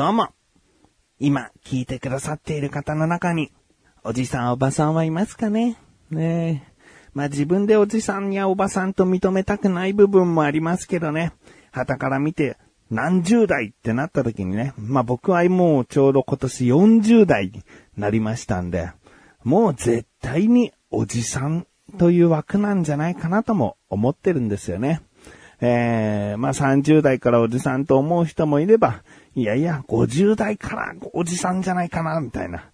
どうも。今、聞いてくださっている方の中に、おじさんおばさんはいますかね？ねえ。まあ、自分でおじさんやおばさんと認めたくない部分もありますけどね。旗から見て、何十代ってなった時にね。まあ、僕はもうちょうど今年40代になりましたんで、もう絶対におじさんという枠なんじゃないかなとも思ってるんですよね。えー、まあ30代からおじさんと思う人もいれば、いやいや、50代からおじさんじゃないかな、みたいな。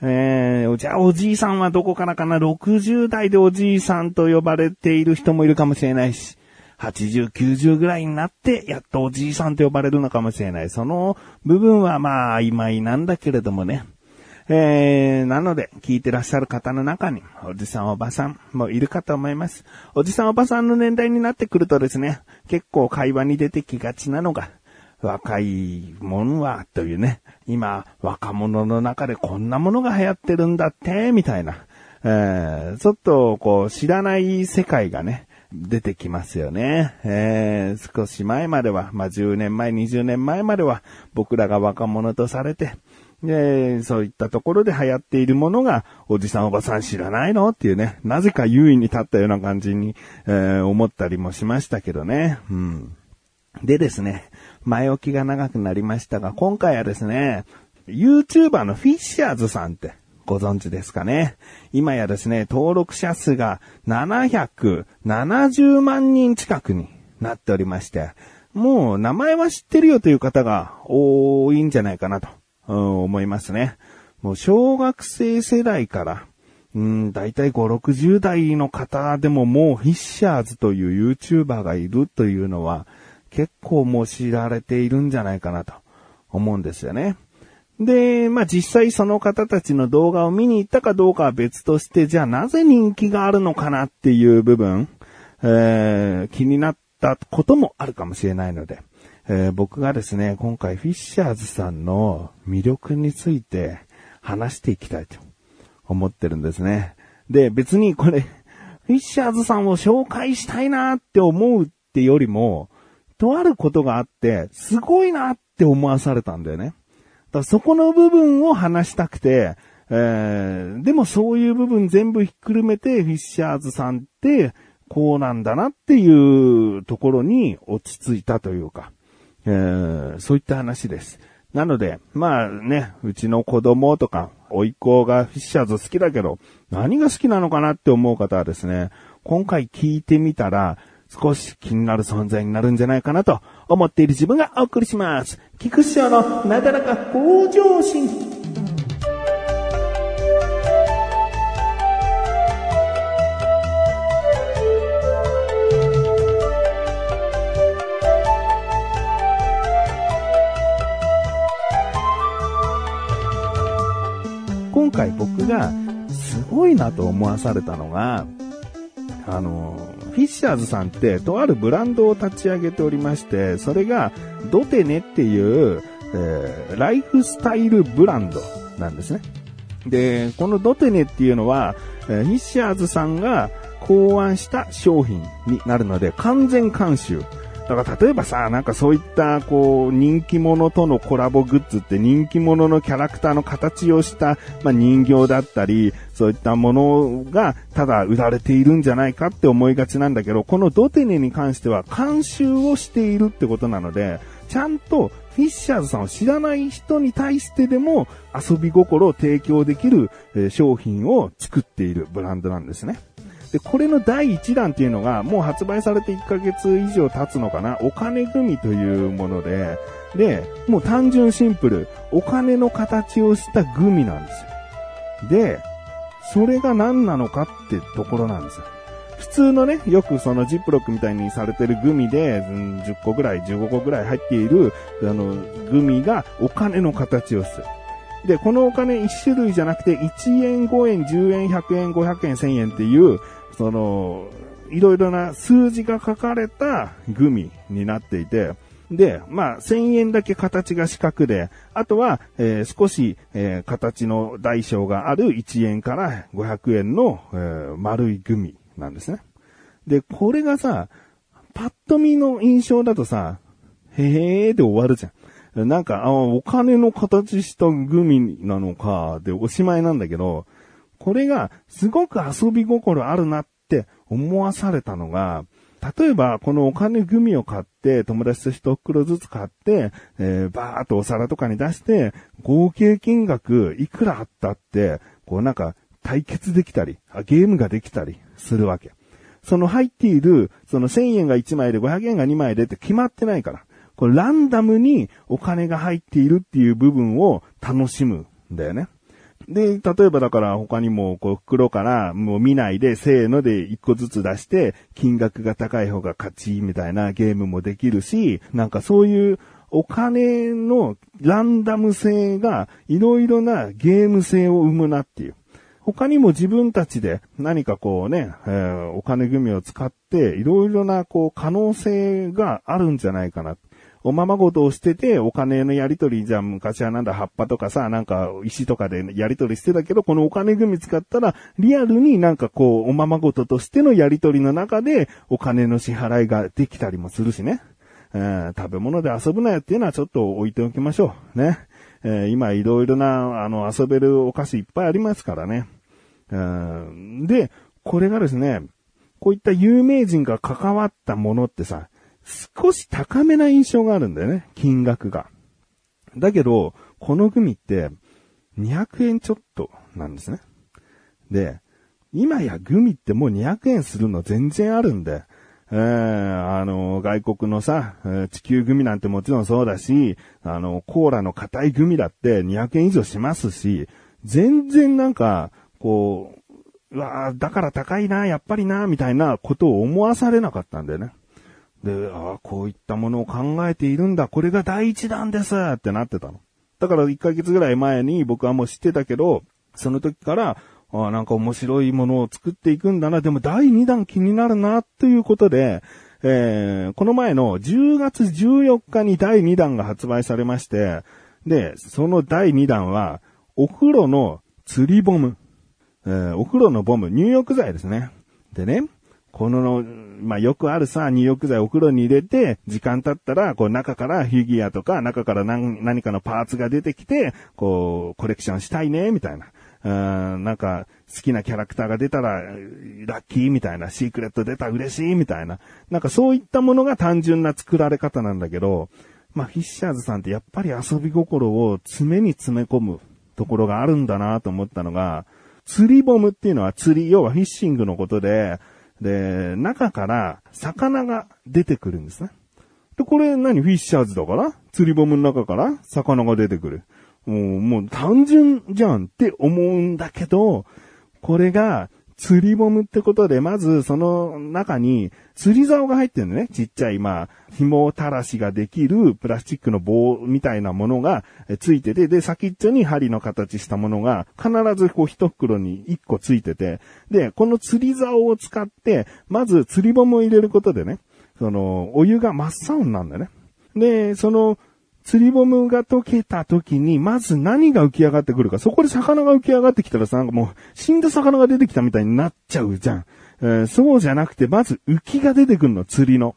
えー、じゃあおじいさんはどこからかな ?60 代でおじいさんと呼ばれている人もいるかもしれないし、80、90ぐらいになって、やっとおじいさんと呼ばれるのかもしれない。その部分はまあ曖昧なんだけれどもね。えー、なので、聞いてらっしゃる方の中に、おじさんおばさんもいるかと思います。おじさんおばさんの年代になってくるとですね、結構会話に出てきがちなのが、若いもんは、というね、今、若者の中でこんなものが流行ってるんだって、みたいな、えー、ちょっと、こう、知らない世界がね、出てきますよね。えー、少し前までは、まあ、10年前、20年前までは、僕らが若者とされて、で、そういったところで流行っているものが、おじさんおばさん知らないの？っていうね、なぜか優位に立ったような感じに、えー、思ったりもしましたけどね。うん。でですね、前置きが長くなりましたが、今回はですね、YouTuber のフィッシャーズさんってご存知ですかね。今やですね、登録者数が770万人近くになっておりまして、もう名前は知ってるよという方が多いんじゃないかなと、思いますね。もう小学生世代から、うん、だいたい5、60代の方でももうフィッシャーズという YouTuber がいるというのは結構もう知られているんじゃないかなと思うんですよね。で、まあ実際その方たちの動画を見に行ったかどうかは別として、じゃあなぜ人気があるのかなっていう部分、えー、気になったこともあるかもしれないので、えー、僕がですね、今回フィッシャーズさんの魅力について話していきたいと思ってるんですね。で、別にこれ、フィッシャーズさんを紹介したいなって思うってよりも、とあることがあって、すごいなって思わされたんだよね。だからそこの部分を話したくて、えー、でもそういう部分全部ひっくるめて、フィッシャーズさんって、こうなんだなっていうところに落ち着いたというか、えー、そういった話です。なので、まあね、うちの子供とか、甥っ子がフィッシャーズ好きだけど、何が好きなのかなって思う方はですね、今回聞いてみたら、少し気になる存在になるんじゃないかなと思っている自分がお送りします。菊師匠のなだらか向上心。今回僕がすごいなと思わされたのが、あの、フィッシャーズさんってとあるブランドを立ち上げておりまして、それがドテネっていう、えー、ライフスタイルブランドなんですね。で、このドテネっていうのは、えー、フィッシャーズさんが考案した商品になるので完全監修。だから例えばさ、なんかそういった、こう、人気者とのコラボグッズって人気者のキャラクターの形をした、まあ、人形だったり、そういったものがただ売られているんじゃないかって思いがちなんだけど、このドテネに関しては監修をしているってことなので、ちゃんとフィッシャーズさんを知らない人に対してでも遊び心を提供できる商品を作っているブランドなんですね。で、これの第1弾っていうのが、もう発売されて1ヶ月以上経つのかな？お金組というもので、で、もう単純シンプル、お金の形をしたグミなんですよ。で、それが何なのかってところなんですよ。普通のね、よくそのジップロックみたいにされてるグミで、10個ぐらい、15個ぐらい入っている、あの、グミがお金の形をする。で、このお金1種類じゃなくて、1円、5円、10円、100円、500円、1000円っていう、その、いろいろな数字が書かれたグミになっていて、で、まあ、1000円だけ形が四角で、あとは、えー、少し、えー、形の大小がある1円から500円の、えー、丸いグミなんですね。で、これがさ、パッと見の印象だとさ、へーで終わるじゃん。なんか、あお金の形したグミなのか、でおしまいなんだけど、これがすごく遊び心あるなって思わされたのが、例えば、このお金グミを買って、友達と一袋ずつ買って、えー、バーっとお皿とかに出して、合計金額いくらあったって、こうなんか、対決できたり、ゲームができたりするわけ。その入っている、その1000円が1枚で500円が2枚でって決まってないから。これランダムにお金が入っているっていう部分を楽しむんだよね。で、例えばだから他にもこう袋からもう見ないでせーので一個ずつ出して金額が高い方が勝ちみたいなゲームもできるし、なんかそういうお金のランダム性がいろいろなゲーム性を生むなっていう。他にも自分たちで何かこうね、えー、お金組を使っていろいろなこう可能性があるんじゃないかな。おままごとをしてて、お金のやり取り、じゃあ昔はなんだ、葉っぱとかさ、なんか石とかでやり取りしてたけど、このお金組使ったら、リアルになんかこう、おままごととしてのやり取りの中で、お金の支払いができたりもするしね。えー、食べ物で遊ぶなよっていうのはちょっと置いておきましょう。ね。えー、今いろいろな、あの、遊べるお菓子いっぱいありますからね。で、これがですね、こういった有名人が関わったものってさ、少し高めな印象があるんだよね、金額が。だけど、このグミって200円ちょっとなんですね。で、今やグミってもう200円するの全然あるんで、えー、あの、外国のさ、地球グミなんてもちろんそうだし、あの、コーラの硬いグミだって200円以上しますし、全然なんか、こう、うわだから高いな、やっぱりな、みたいなことを思わされなかったんだよね。で、ああ、こういったものを考えているんだ、これが第一弾ですってなってたの。だから1ヶ月ぐらい前に僕はもう知ってたけど、その時から、ああ、なんか面白いものを作っていくんだな、でも第2弾気になるな、ということで、えー、この前の10月14日に第2弾が発売されまして、で、その第2弾は、お風呂の釣りボム。えー、お風呂のボム、入浴剤ですね。でね、この、まあ、よくあるさ、入浴剤お風呂に入れて、時間経ったら、こう中からフィギュアとか、中から何何かのパーツが出てきて、こう、コレクションしたいね、みたいな。うん、なんか、好きなキャラクターが出たら、ラッキーみたいな、シークレット出たら嬉しいみたいな。なんかそういったものが単純な作られ方なんだけど、まあ、フィッシャーズさんってやっぱり遊び心を詰めに詰め込むところがあるんだなと思ったのが、釣りボムっていうのは釣り、要はフィッシングのことで、で、中から魚が出てくるんですね。で、これ何？フィッシャーズだから？釣りボムの中から魚が出てくる。もう、もう単純じゃんって思うんだけど、これが釣りボムってことで、まずその中に釣り竿が入ってるのね。ちっちゃい、まあ、紐垂らしができるプラスチックの棒みたいなものがついてて、で、先っちょに針の形したものが必ずこう一袋に一個ついてて、で、この釣り竿を使って、まず釣りボムを入れることでね、その、お湯が真っ青になるんだよね。で、その、釣りボムが溶けた時に、まず何が浮き上がってくるか。そこで魚が浮き上がってきたらさ、なんかもう死んだ魚が出てきたみたいになっちゃうじゃん。えー、そうじゃなくて、まず浮きが出てくるの、釣りの。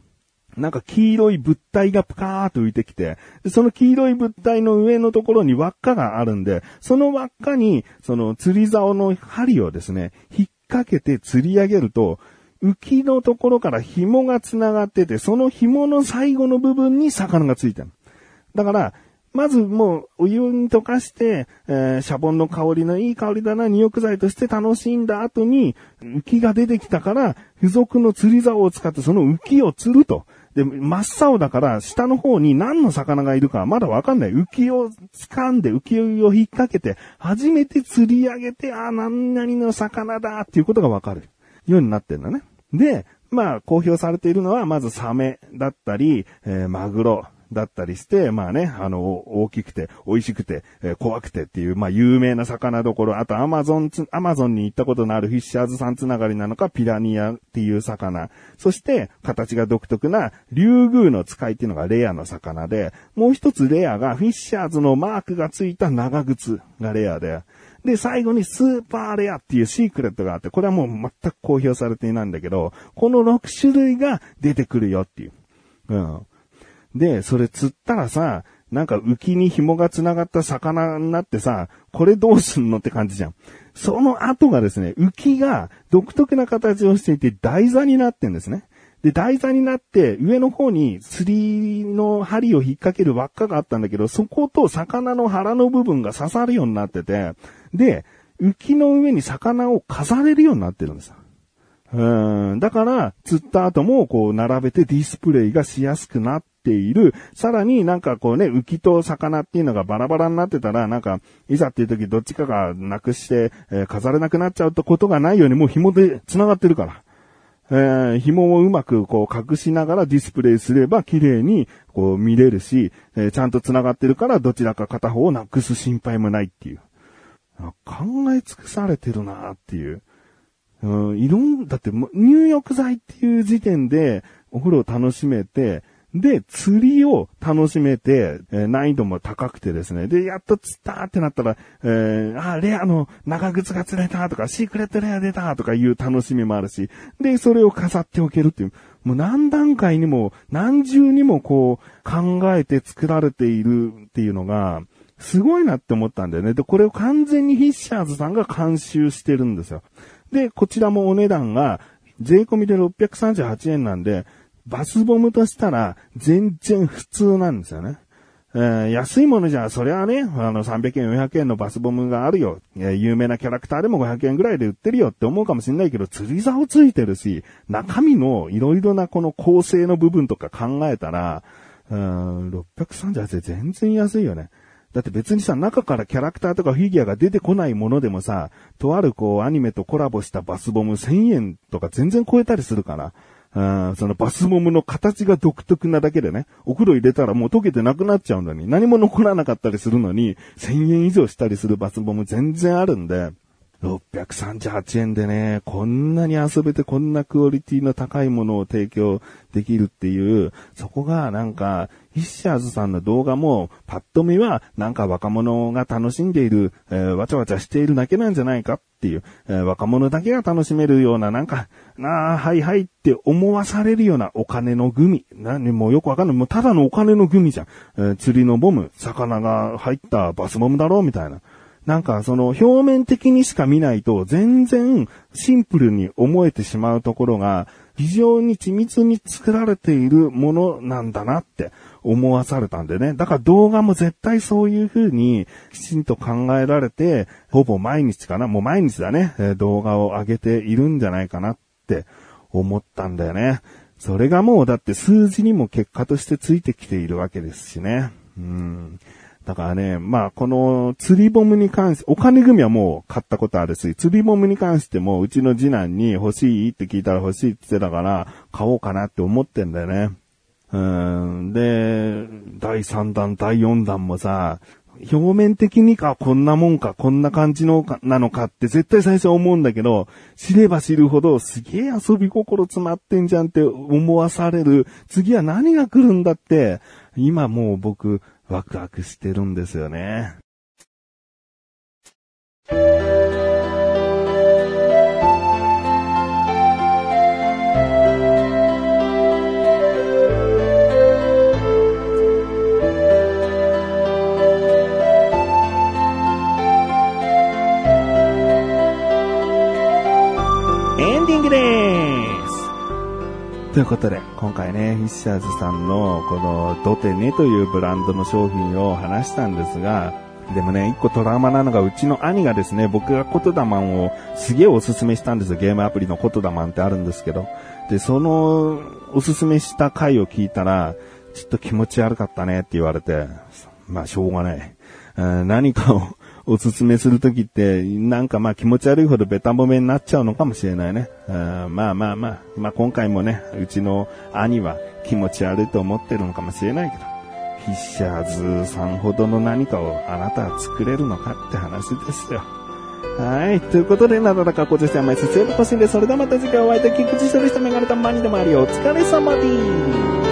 なんか黄色い物体がプカーっと浮いてきて、その黄色い物体の上のところに輪っかがあるんで、その輪っかに、その釣り竿の針をですね、引っ掛けて釣り上げると、浮きのところから紐が繋がってて、その紐の最後の部分に魚がついてる。だから、まずもうお湯に溶かして、えー、シャボンの香りのいい香りだな、入浴剤として楽しんだ後に、浮きが出てきたから、付属の釣り竿を使ってその浮きを釣ると。で、真っ青だから、下の方に何の魚がいるかまだわかんない。浮きを掴んで、浮きを引っ掛けて、初めて釣り上げて、ああ、何々の魚だっていうことがわかるようになってんだね。で、まあ、公表されているのは、まずサメだったり、えー、マグロ、だったりして、まあね、あの、大きくて、美味しくて、えー、怖くてっていう、まあ有名な魚どころ、あとアマゾンアマゾンに行ったことのあるフィッシャーズさんつながりなのか、ピラニアっていう魚。そして、形が独特な、リュウグウの使いっていうのがレアの魚で、もう一つレアが、フィッシャーズのマークがついた長靴がレアで、で、最後にスーパーレアっていうシークレットがあって、これはもう全く公表されていないんだけど、この6種類が出てくるよっていう。うん。で、それ釣ったらさ、なんか浮きに紐が繋がった魚になってさ、これどうすんのって感じじゃん。その後がですね、浮きが独特な形をしていて台座になってんですね。で、台座になって上の方に釣りの針を引っ掛ける輪っかがあったんだけど、そこと魚の腹の部分が刺さるようになってて、で、浮きの上に魚を飾れるようになってるんですよ。うん。だから、釣った後もこう並べてディスプレイがしやすくなっている。さらになんかこうね、浮きと魚っていうのがバラバラになってたら、なんか、いざっていう時どっちかがなくして、えー、飾れなくなっちゃうとことがないようにもう紐で繋がってるから。えー、紐をうまくこう隠しながらディスプレイすれば綺麗にこう見れるし、えー、ちゃんと繋がってるからどちらか片方をなくす心配もないっていう。考え尽くされてるなっていう。うん、いろん、だって入浴剤っていう時点でお風呂を楽しめて、で、釣りを楽しめて、えー、難易度も高くてですね。で、やっと釣ったってなったら、えー、あ、レアの長靴が釣れたとか、シークレットレア出たとかいう楽しみもあるし、で、それを飾っておけるっていう、もう何段階にも、何重にもこう、考えて作られているっていうのが、すごいなって思ったんだよね。で、これを完全にフィッシャーズさんが監修してるんですよ。で、こちらもお値段が、税込みで638円なんで、バスボムとしたら全然普通なんですよね。えー、安いものじゃ、そりゃね、あの、300円、400円のバスボムがあるよ。えー、有名なキャラクターでも500円ぐらいで売ってるよって思うかもしれないけど、釣り竿ついてるし、中身のいろいろなこの構成の部分とか考えたら、うん、638円全然安いよね。だって別にさ、中からキャラクターとかフィギュアが出てこないものでもさ、とあるこうアニメとコラボしたバスボム1000円とか全然超えたりするから。うん、そのバスボムの形が独特なだけでね、お風呂入れたらもう溶けてなくなっちゃうのに、何も残らなかったりするのに、1000円以上したりするバスボム全然あるんで、638円でね、こんなに遊べてこんなクオリティの高いものを提供できるっていう、そこがなんか、フィッシャーズさんの動画も、パッと見は、なんか若者が楽しんでいる、えー、わちゃわちゃしているだけなんじゃないかっていう、えー、若者だけが楽しめるような、なんか、なあ、はいはいって思わされるようなお金のグミ。何もよくわかんない。もうただのお金のグミじゃん。えー、釣りのボム、魚が入ったバスボムだろうみたいな。なんかその表面的にしか見ないと全然シンプルに思えてしまうところが非常に緻密に作られているものなんだなって思わされたんでね。だから動画も絶対そういう風にきちんと考えられて、ほぼ毎日かなもう毎日だね、動画を上げているんじゃないかなって思ったんだよね。それがもうだって数字にも結果としてついてきているわけですしね。うん。だからね、まあ、この釣りボムに関して、お金組はもう買ったことあるし、釣りボムに関しても、うちの次男に欲しいって聞いたら欲しいって言ってたから、買おうかなって思ってんだよね。うん。で、第3弾、第4弾もさ、表面的にかこんなもんか、こんな感じのか、なのかって絶対最初思うんだけど、知れば知るほどすげえ遊び心詰まってんじゃんって思わされる。次は何が来るんだって、今もう僕、ワクワクしてるんですよね。エンディングですということで、今回ね、フィッシャーズさんのこのドテネというブランドの商品を話したんですが、でもね、一個トラウマなのが、うちの兄がですね、僕がコトダマンをすげえおすすめしたんですよ。ゲームアプリのコトダマンってあるんですけど。で、その、おすすめした回を聞いたら、ちょっと気持ち悪かったねって言われて、まあ、しょうがない。何かをおすすめするときって、なんかまあ気持ち悪いほどベタ褒めになっちゃうのかもしれないね。まあまあまあ、まあ今回もね、うちの兄は気持ち悪いと思ってるのかもしれないけど、フィッシャーズさんほどの何かをあなたは作れるのかって話ですよ。はい。ということで、なだらかことして甘い節約欲しんで、それではまた次回お会いでき口してる人メガネたまにでもあるよ。お疲れ様です。